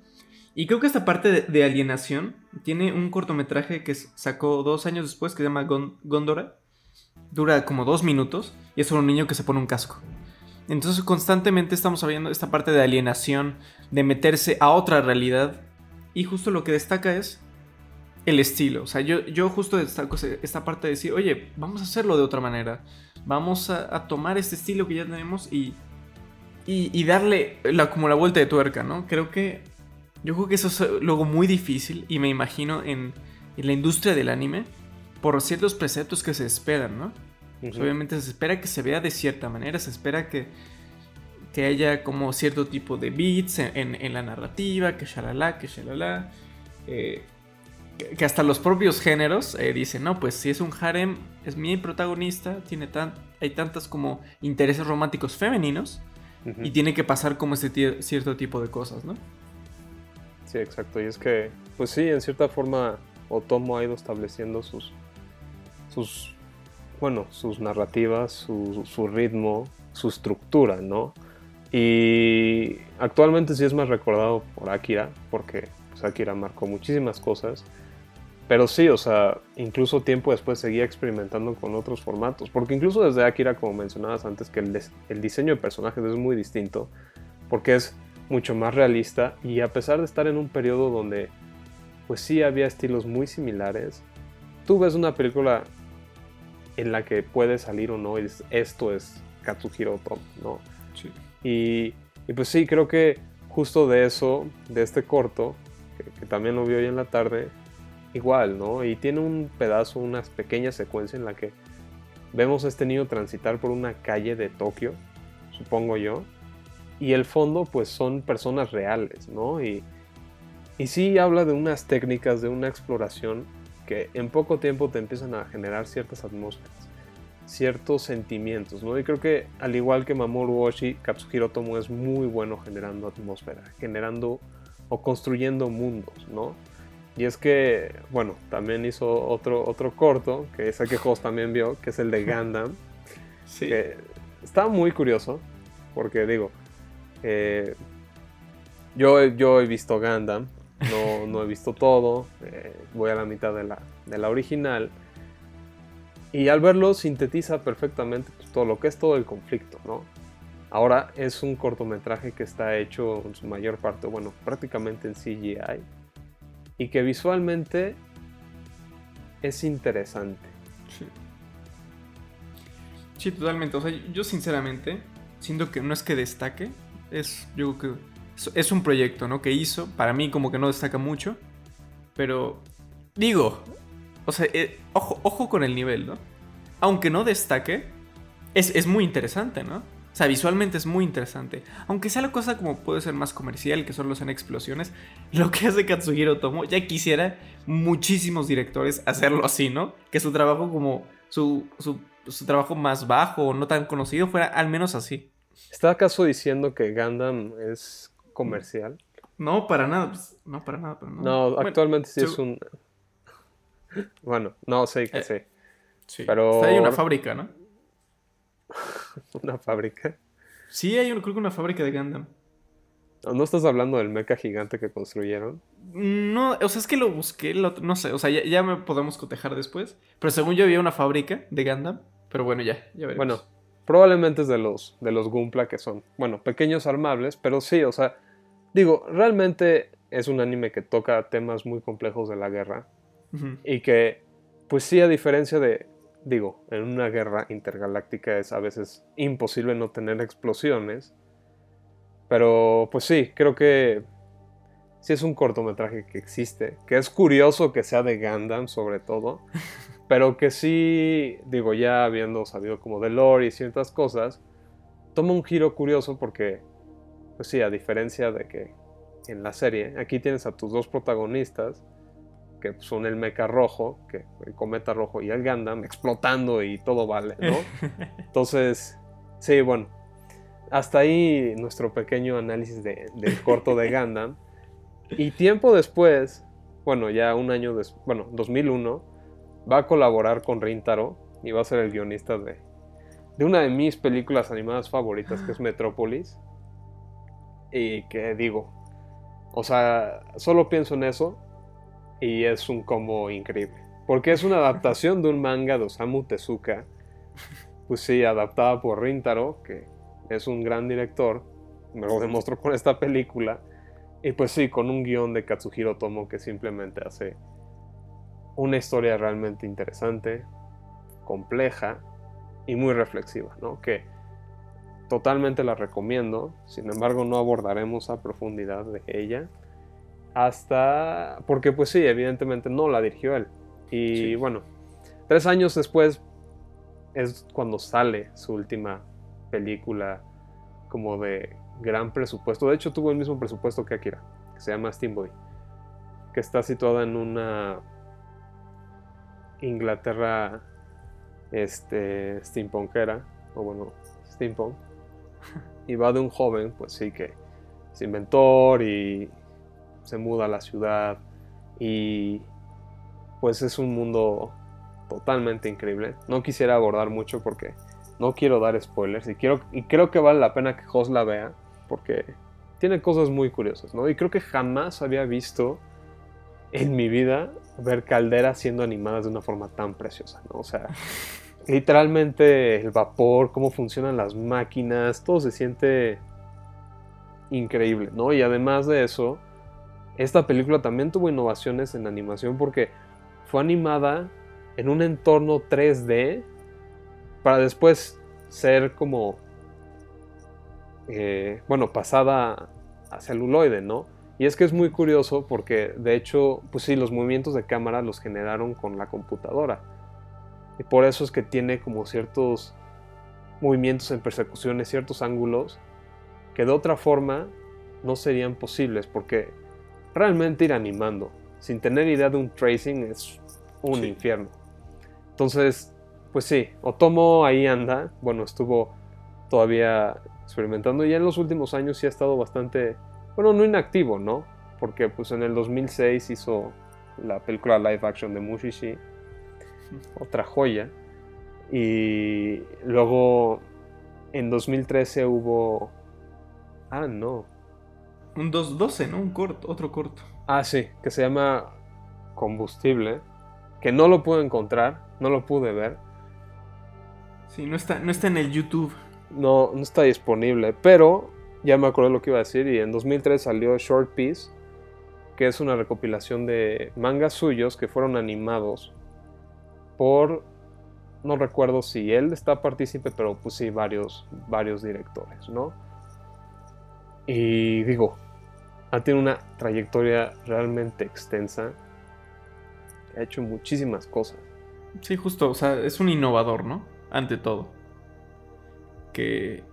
Y creo que esta parte de, alienación tiene un cortometraje que sacó dos años después que se llama Gondora. Dura como dos minutos y es sobre un niño que se pone un casco. Entonces constantemente estamos viendo esta parte de alienación, de meterse a otra realidad. Y justo lo que destaca es el estilo. O sea, yo, yo justo destaco esta parte de decir, oye, vamos a hacerlo de otra manera. Vamos a, tomar este estilo que ya tenemos y, y, darle la, como la vuelta de tuerca, ¿no? Creo que... Yo creo que eso es luego muy difícil y me imagino en, en la industria del anime por ciertos preceptos que se esperan, ¿no? obviamente se espera que se vea de cierta manera, se espera que, que haya como cierto tipo de beats en, la narrativa, que shalala, que shalala. Eh, que hasta los propios géneros eh, dicen, no, pues si es un harem, es mi protagonista, tiene tan, hay tantas como intereses románticos femeninos y tiene que pasar como ese cierto tipo de cosas, ¿no? Sí, exacto. Y es que, pues sí, en cierta forma Otomo ha ido estableciendo sus, sus bueno, sus narrativas, su, ritmo, su estructura, ¿no? Y actualmente sí es más recordado por Akira, porque pues, Akira marcó muchísimas cosas. Pero sí, o sea, incluso tiempo después seguía experimentando con otros formatos. Porque incluso desde Akira, como mencionabas antes, que el, el diseño de personajes es muy distinto. Porque es mucho más realista. Y a pesar de estar en un periodo donde pues sí había estilos muy similares. Tú ves una película en la que puede salir o no, y dices, esto es Katsuhiro Otomo, ¿no? Sí. Y, y pues sí, creo que justo de eso, de este corto, que, que también lo vi hoy en la tarde, igual, ¿no? Y tiene un pedazo, una pequeña secuencia en la que vemos a este niño transitar por una calle de Tokio, supongo yo, y el fondo pues son personas reales, ¿no? Y, y sí habla de unas técnicas, de una exploración que en poco tiempo te empiezan a generar ciertas atmósferas, ciertos sentimientos, ¿no? Y creo que al igual que Mamoru Oshii, Katsuhiro Tomo es muy bueno generando atmósfera, generando o construyendo mundos, ¿no? Y es que, bueno, también hizo otro, otro corto, que ese que Jos también vio, que es el de Gundam. Sí. que está muy curioso, porque digo, eh, yo, yo he visto Gundam, no, no he visto todo, eh, voy a la mitad de la, de la original, y al verlo sintetiza perfectamente pues, todo lo que es todo el conflicto, ¿no? Ahora es un cortometraje que está hecho en su mayor parte, bueno, prácticamente en CGI, y que visualmente es interesante. Sí. Sí, totalmente. O sea, yo sinceramente siento que no es que destaque. Es, yo que es un proyecto, ¿no? Que hizo. Para mí como que no destaca mucho. Pero digo, o sea, eh, ojo, ojo con el nivel, ¿no? Aunque no destaque, es, es muy interesante, ¿no? O sea, visualmente es muy interesante. Aunque sea la cosa como puede ser más comercial, que solo sean explosiones, lo que hace Katsuhiro Tomo, ya quisiera muchísimos directores hacerlo así, ¿no? Que su trabajo como su, su, su trabajo más bajo o no tan conocido fuera al menos así. ¿Está acaso diciendo que Gundam es comercial? No, para nada, pues, no, para nada, para nada. No, Bueno, actualmente sí es un... Bueno, no sé que Eh, sé. Sí. pero- Está ahí una fábrica, ¿no? Una fábrica. Sí, hay un- creo que una fábrica de Gundam. ¿No estás hablando del mecha gigante que construyeron? No, o sea, es que lo busqué, lo- no sé, o sea, ya, ya me podemos cotejar después. Pero según yo había una fábrica de Gundam. Pero bueno, ya, ya veremos. Bueno, probablemente es de los, de los Gunpla que son, bueno, pequeños armables, pero sí, o sea, digo, realmente es un anime que toca temas muy complejos de la guerra y que, pues sí, a diferencia de, digo, en una guerra intergaláctica es a veces imposible no tener explosiones, pero pues sí, creo que sí es un cortometraje que existe, que es curioso que sea de Gundam sobre todo, pero que sí, digo, ya habiendo sabido como de lore y ciertas cosas, toma un giro curioso porque, pues sí, a diferencia de que en la serie, aquí tienes a tus dos protagonistas, que son el mecha rojo, que el cometa rojo y el Gundam, explotando y todo vale, ¿no? Entonces, sí, bueno, hasta ahí nuestro pequeño análisis de- del corto de Gundam. Y tiempo después, bueno, ya un año después, bueno, 2001, va a colaborar con Rintaro y va a ser el guionista de, de una de mis películas animadas favoritas, que es Metrópolis. Y que digo, o sea, solo pienso en eso y es un combo increíble. Porque es una adaptación de un manga de Osamu Tezuka. Pues sí, adaptada por Rintaro, que es un gran director. Me lo demostró con esta película. Y pues sí, con un guion de Katsuhiro Tomo que simplemente hace una historia realmente interesante, compleja y muy reflexiva, ¿no? Que totalmente la recomiendo. Sin embargo, no abordaremos a profundidad de ella hasta porque pues sí, evidentemente no la dirigió él. Y Sí. bueno, tres años después es cuando sale su última película como de gran presupuesto. De hecho, tuvo el mismo presupuesto que Akira, que se llama Steamboy, que está situada en una Inglaterra este steampunkera, o bueno, steampunk. Y va de un joven, pues sí, que es inventor y se muda a la ciudad y pues es un mundo totalmente increíble. No quisiera abordar mucho porque no quiero dar spoilers y, quiero, y creo que vale la pena que Jos la vea porque tiene cosas muy curiosas, ¿no? Y creo que jamás había visto en mi vida ver calderas siendo animadas de una forma tan preciosa, ¿no? O sea, literalmente el vapor, cómo funcionan las máquinas, todo se siente increíble, ¿no? Y además de eso, esta película también tuvo innovaciones en animación porque fue animada en un entorno 3D para después ser como, eh, bueno, pasada a celuloide, ¿no? Y es que es muy curioso porque de hecho, pues sí, los movimientos de cámara los generaron con la computadora. Y por eso es que tiene como ciertos movimientos en persecuciones, ciertos ángulos que de otra forma no serían posibles porque realmente ir animando sin tener idea de un tracing es un infierno. Entonces, pues sí, Otomo ahí anda, bueno, estuvo todavía experimentando y en los últimos años sí ha estado bastante, bueno, no inactivo, ¿no? Porque pues en el 2006 hizo la película live action de Mushishi, otra joya. Y luego en 2013 hubo... Ah, no. Un 212, ¿no? Un corto, otro corto. Ah, sí, que se llama Combustible. Que no lo pude encontrar, no lo pude ver. Sí, no está, no está en el YouTube. No, no está disponible, pero ya me acuerdo lo que iba a decir. Y en 2003 salió Short Piece, que es una recopilación de mangas suyos que fueron animados por no recuerdo si él está partícipe, pero pues sí, varios, varios directores, ¿no? Y digo, ha tenido una trayectoria realmente extensa. Ha hecho muchísimas cosas. Sí, justo, o sea, es un innovador, ¿no? Ante todo. Que,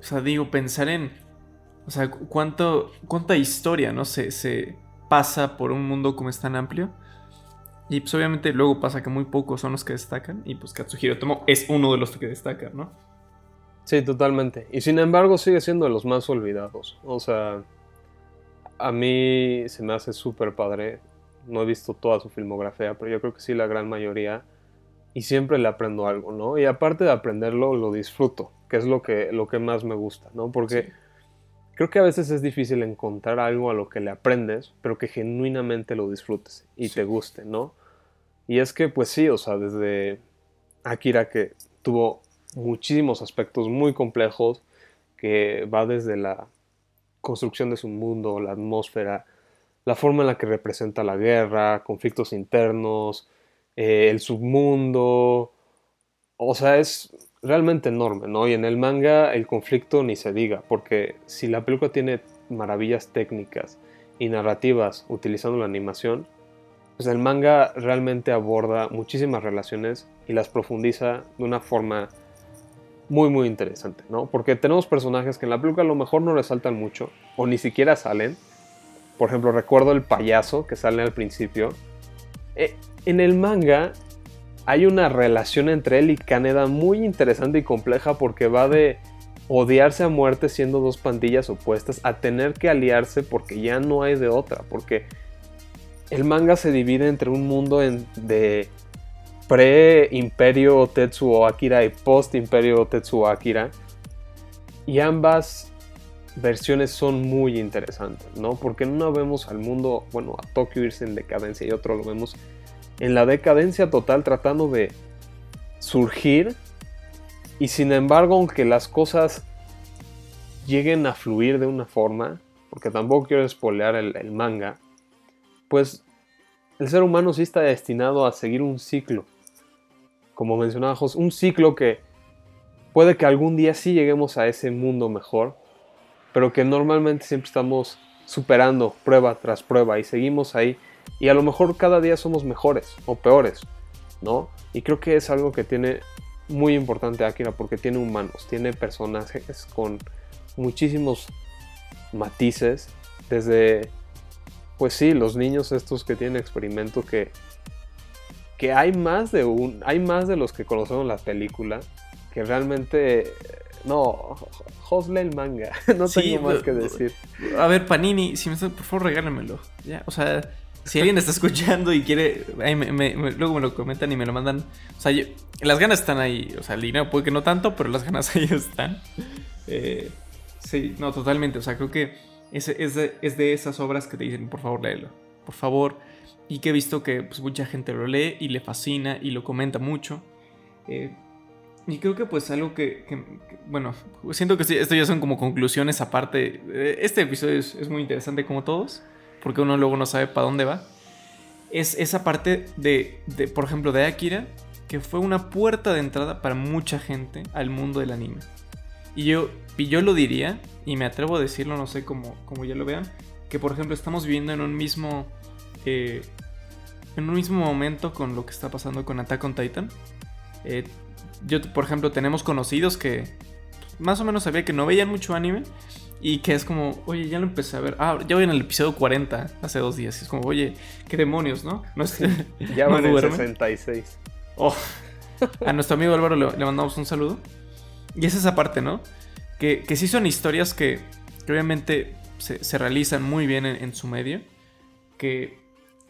o sea, digo, pensar en, o sea, cuánto, cuánta historia, ¿no? Se, se pasa por un mundo como es tan amplio y pues obviamente luego pasa que muy pocos son los que destacan y pues Katsuhiro Tomo es uno de los que destacan, ¿no? Sí, totalmente. Y sin embargo sigue siendo de los más olvidados. O sea, a mí se me hace súper padre. No he visto toda su filmografía, pero yo creo que sí la gran mayoría. Y siempre le aprendo algo, ¿no? Y aparte de aprenderlo, lo disfruto, que es lo que, lo que más me gusta, ¿no? Porque creo que a veces es difícil encontrar algo a lo que le aprendes, pero que genuinamente lo disfrutes y te guste, ¿no? Y es que, pues sí, o sea, desde Akira que tuvo muchísimos aspectos muy complejos, que va desde la construcción de su mundo, la atmósfera, la forma en la que representa la guerra, conflictos internos, eh, el submundo. O sea, es realmente enorme, ¿no? Y en el manga el conflicto ni se diga, porque si la película tiene maravillas técnicas y narrativas utilizando la animación, pues el manga realmente aborda muchísimas relaciones y las profundiza de una forma muy muy interesante, ¿no? Porque tenemos personajes que en la película a lo mejor no resaltan mucho o ni siquiera salen. Por ejemplo, recuerdo el payaso que sale al principio. Eh, en el manga hay una relación entre él y Kaneda muy interesante y compleja porque va de odiarse a muerte siendo dos pandillas opuestas a tener que aliarse porque ya no hay de otra, porque el manga se divide entre un mundo de pre-imperio Tetsuo Akira y post-imperio Tetsuo Akira. Y ambas versiones son muy interesantes, ¿no? Porque en una vemos al mundo, bueno, a Tokio irse en decadencia y otro lo vemos en la decadencia total tratando de surgir. Y sin embargo, aunque las cosas lleguen a fluir de una forma, porque tampoco quiero espolear el manga, pues el ser humano sí está destinado a seguir un ciclo. Como mencionaba Jos, un ciclo que puede que algún día sí lleguemos a ese mundo mejor, pero que normalmente siempre estamos superando prueba tras prueba y seguimos ahí y a lo mejor cada día somos mejores o peores, ¿no? Y creo que es algo que tiene muy importante Akira porque tiene humanos, tiene personajes con muchísimos matices, desde pues sí, los niños estos que tienen experimento que, que hay más de un, hay más de los que conocemos la película, que realmente, no, Josle el manga, no tengo más que decir. A ver, Panini, si me está, por favor regálemelo, ya, o sea, si alguien está escuchando y quiere, luego me lo comentan y me lo mandan, o sea, las ganas están ahí, o sea, el dinero puede que no tanto, pero las ganas ahí están. Eh, sí, no, totalmente, o sea, creo que es, de, esas obras que te dicen, por favor, léelo. Por favor. Y que he visto que pues, mucha gente lo lee y le fascina y lo comenta mucho. Eh, y creo que pues algo que, bueno, siento que esto ya son como conclusiones aparte. Este episodio es, muy interesante como todos. porque uno luego no sabe para dónde va, es esa parte de, de, por ejemplo, de Akira, que fue una puerta de entrada para mucha gente al mundo del anime. Y yo, y yo lo diría, y me atrevo a decirlo, no sé cómo, cómo ya lo vean, que por ejemplo estamos viviendo en un mismo... Eh, en un mismo momento con lo que está pasando con Attack on Titan. Eh, yo, por ejemplo, tenemos conocidos que más o menos sabía que no veían mucho anime y que es como, oye, ya lo empecé a ver. Ah, ya voy en el episodio 40 hace dos días. Y es como, oye, qué demonios, ¿no? no es, ya van en 66. Oh. A nuestro amigo Álvaro le, mandamos un saludo. Y es esa parte, ¿no? Que, que sí son historias que, obviamente se, realizan muy bien en, su medio. Que,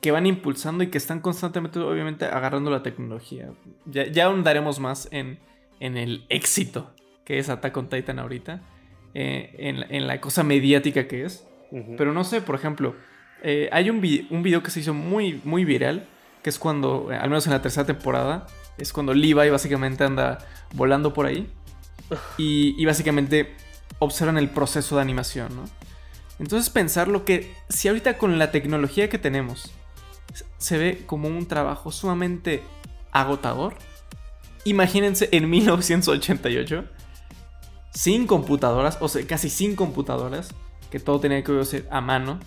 que, van impulsando y que están constantemente, obviamente, agarrando la tecnología. Ya, ya ahondaremos más en, en el éxito que es Attack on Titan ahorita. Eh, en, la cosa mediática que es. Pero no sé, por ejemplo, eh, hay un, un, video que se hizo muy, muy viral, que es cuando, eh, al menos en la tercera temporada, es cuando Levi básicamente anda volando por ahí. Y, básicamente observan el proceso de animación, ¿no? Entonces pensar lo que, si ahorita con la tecnología que tenemos se ve como un trabajo sumamente agotador, imagínense en 1988 sin computadoras, o sea, casi sin computadoras, que todo tenía que ser a mano,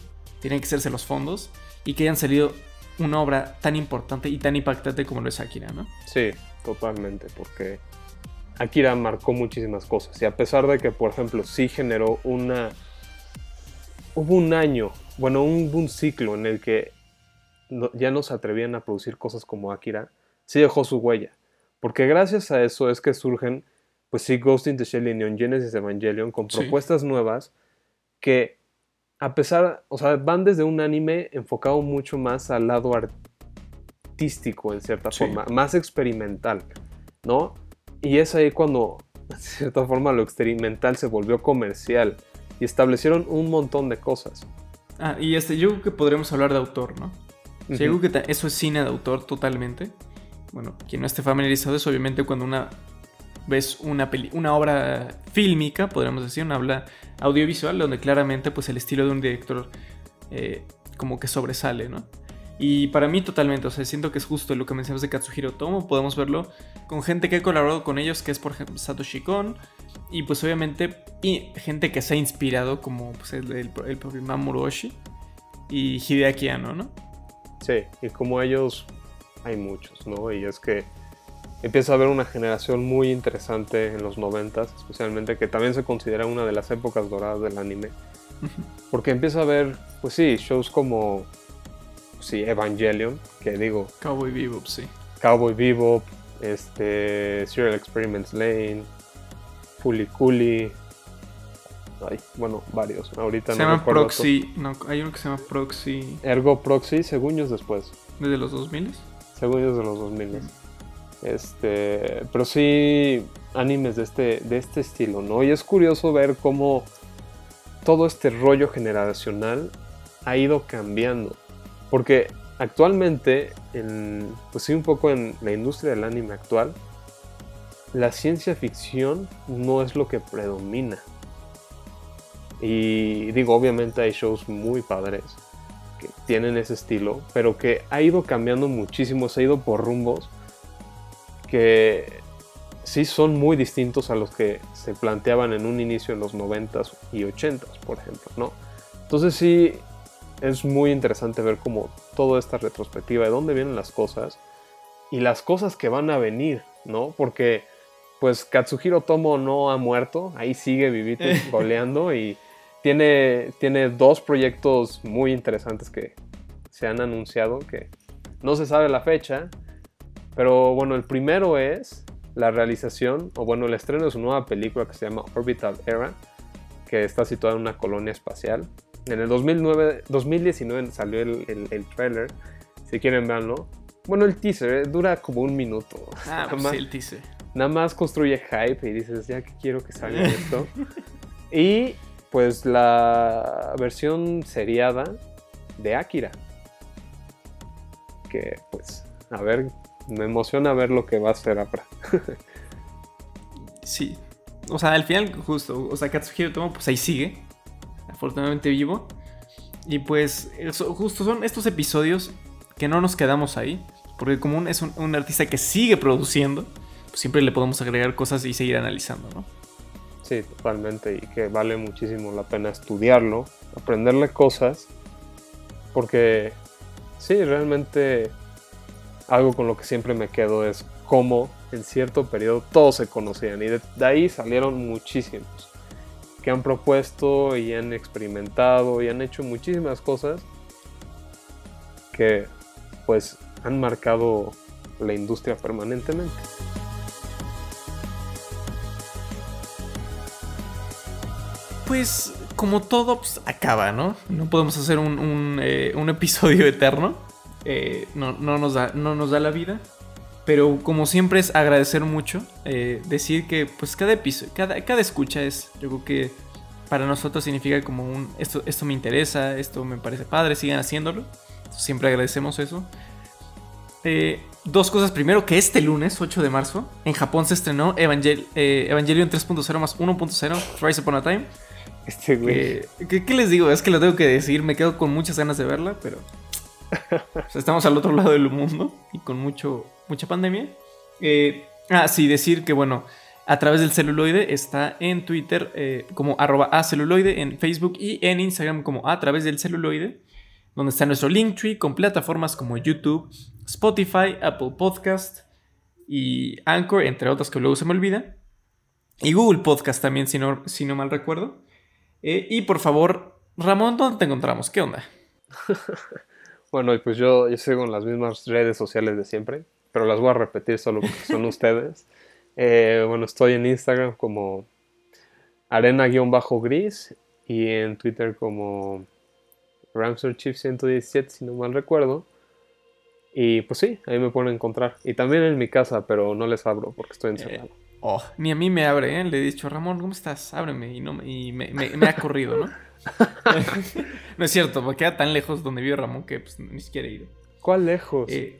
tenían que hacerse los fondos, y que hayan salido una obra tan importante y tan impactante como lo es Akira, ¿no? Sí, totalmente, porque Akira marcó muchísimas cosas, y a pesar de que, por ejemplo, sí generó una... Hubo un año, bueno, un, un ciclo en el que ya no se atrevían a producir cosas como Akira, sí dejó su huella. Porque gracias a eso es que surgen pues sí, Ghost in the Shell y Neon Genesis Evangelion con propuestas nuevas que a pesar, o sea, van desde un anime enfocado mucho más al lado artístico en cierta forma, más experimental, ¿no? Y es ahí cuando, de cierta forma, lo experimental se volvió comercial y establecieron un montón de cosas. Ah, y este, yo creo que podremos hablar de autor, ¿no? Yo creo que eso es cine de autor totalmente. Bueno, quien no esté familiarizado es obviamente cuando una ves una, una obra fílmica, podríamos decir, una obra audiovisual, donde claramente pues el estilo de un director eh, como que sobresale, ¿no? Y para mí totalmente, o sea, siento que es justo lo que mencionamos de Katsuhiro Tomo, podemos verlo con gente que ha colaborado con ellos, que es por ejemplo Satoshi Kon, y pues obviamente y gente que se ha inspirado como pues, el, el, propio Mamoru Oshii y Hideaki Anno, ¿no? Sí, y como ellos hay muchos, ¿no? Y es que empieza a haber una generación muy interesante en los 90 especialmente que también se considera una de las épocas doradas del anime. Porque empieza a haber, pues sí, shows como sí, Evangelion, que digo, Cowboy Bebop, sí. Cowboy Bebop, este Serial Experiments Lane, Fully Cooly. Ay, bueno, varios. Ahorita se llama Proxy. No, hay uno que se llama Proxy. Ergo Proxy, según después. ¿Desde los 2000? Según de los 2000. Este, pero sí animes de este, de este estilo, ¿no? Y es curioso ver cómo todo este rollo generacional ha ido cambiando. Porque actualmente, en, pues sí, un poco en la industria del anime actual, la ciencia ficción no es lo que predomina. Y digo, obviamente hay shows muy padres que tienen ese estilo, pero que ha ido cambiando muchísimo, se ha ido por rumbos que sí son muy distintos a los que se planteaban en un inicio en los 90s y 80s, por ejemplo, ¿no? Entonces sí es muy interesante ver como toda esta retrospectiva de dónde vienen las cosas y las cosas que van a venir, ¿no? Porque pues Katsuhiro Tomo no ha muerto, ahí sigue vivito goleando y tiene, tiene dos proyectos muy interesantes que se han anunciado que no se sabe la fecha, pero bueno, el primero es la realización, o bueno, el estreno de su nueva película que se llama Orbital Era, que está situada en una colonia espacial. En el 2009, 2019 salió el, el, trailer, si quieren verlo. Bueno, el teaser eh, dura como un minuto. Ah, pues sí, el teaser. Nada más construye hype y dices, ya que quiero que salga esto. y pues la versión seriada de Akira. Que pues, a ver me emociona ver lo que va a hacer ahora. sí. O sea, al final, justo, o sea, Katsuhiro Tomo, pues ahí sigue. Afortunadamente vivo. Y pues justo son estos episodios que no nos quedamos ahí, porque como un, es un, artista que sigue produciendo, pues siempre le podemos agregar cosas y seguir analizando, ¿no? Sí, totalmente, y que vale muchísimo la pena estudiarlo, aprenderle cosas, porque sí, realmente algo con lo que siempre me quedo es cómo en cierto periodo todos se conocían y de, ahí salieron muchísimos que han propuesto y han experimentado y han hecho muchísimas cosas que pues han marcado la industria permanentemente. Pues como todo pues, acaba, ¿no? No podemos hacer un, eh, episodio eterno. Eh, no, nos da, no nos da la vida. Pero como siempre es agradecer mucho, eh, decir que pues cada episodio, cada, cada escucha es, yo creo que para nosotros significa como un, esto, esto me interesa, esto me parece padre, sigan haciéndolo. Siempre agradecemos eso. Eh, dos cosas. Primero, que este lunes, 8 de marzo, en Japón se estrenó Evangel eh, Evangelion 3.0 más 1.0, Rise Upon a Time. Este güey. ¿Qué les digo? Es que lo tengo que decir. Me quedo con muchas ganas de verla, pero. estamos al otro lado del mundo y con mucho, mucha pandemia. Eh, ah, sí, decir que bueno, a través del celuloide está en Twitter eh, como arroba a celuloide, en Facebook y en Instagram como a través del celuloide, donde está nuestro Linktree con plataformas como YouTube, Spotify, Apple Podcast y Anchor, entre otras que luego se me olvida. Y Google Podcast también, si no, si no mal recuerdo. Eh, y por favor, Ramón, ¿dónde te encontramos? ¿Qué onda? Bueno, pues yo, yo sigo en las mismas redes sociales de siempre, pero las voy a repetir solo porque son ustedes. Eh, bueno, estoy en Instagram como arena-gris y en Twitter como RamsterChief117, si no mal recuerdo. Y pues sí, ahí me pueden encontrar. Y también en mi casa, pero no les abro porque estoy encerrado. Eh, oh, ni a mí me abre, ¿eh? Le he dicho, Ramón, ¿cómo estás? Ábreme. Y, no, y me, me ha corrido, ¿no? no es cierto, porque queda tan lejos donde vive Ramón que pues, ni siquiera he ido. ¿Cuál lejos? Eh,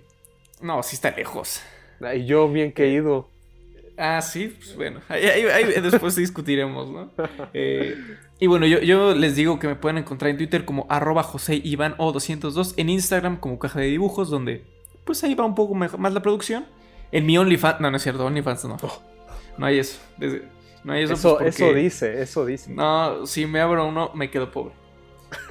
no, sí está lejos. Y yo bien que he ido. Ah, sí, pues bueno, ahí, después discutiremos, ¿no? Eh, y bueno, yo, les digo que me pueden encontrar en Twitter como arroba José Iván o 202, en Instagram como caja de dibujos, donde pues ahí va un poco más la producción. En mi OnlyFans, no, no es cierto, OnlyFans no. Oh. No hay eso. Desde, no eso, pues, eso, dice, eso dice. No, si me abro uno, me quedo pobre.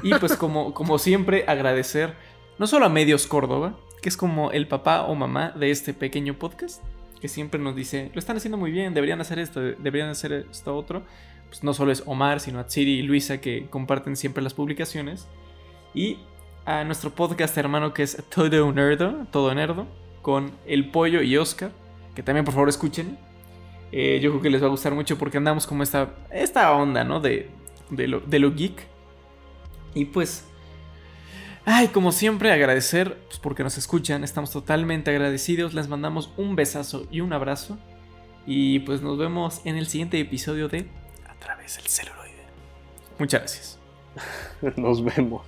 Y pues como, como siempre, agradecer no solo a Medios Córdoba, que es como el papá o mamá de este pequeño podcast, que siempre nos dice, lo están haciendo muy bien, deberían hacer esto, deberían hacer esto otro. Pues no solo es Omar, sino a Siri y Luisa que comparten siempre las publicaciones. Y a nuestro podcast hermano que es Todo Nerdo, Todo Nerdo, con El Pollo y Oscar, que también por favor escuchen. Eh, yo creo que les va a gustar mucho porque andamos como esta, esta onda, ¿no? De, de, de lo geek. Y pues, ay, como siempre, agradecer pues, porque nos escuchan. Estamos totalmente agradecidos. Les mandamos un besazo y un abrazo. Y pues nos vemos en el siguiente episodio de A través del celuloide. Muchas gracias. nos vemos.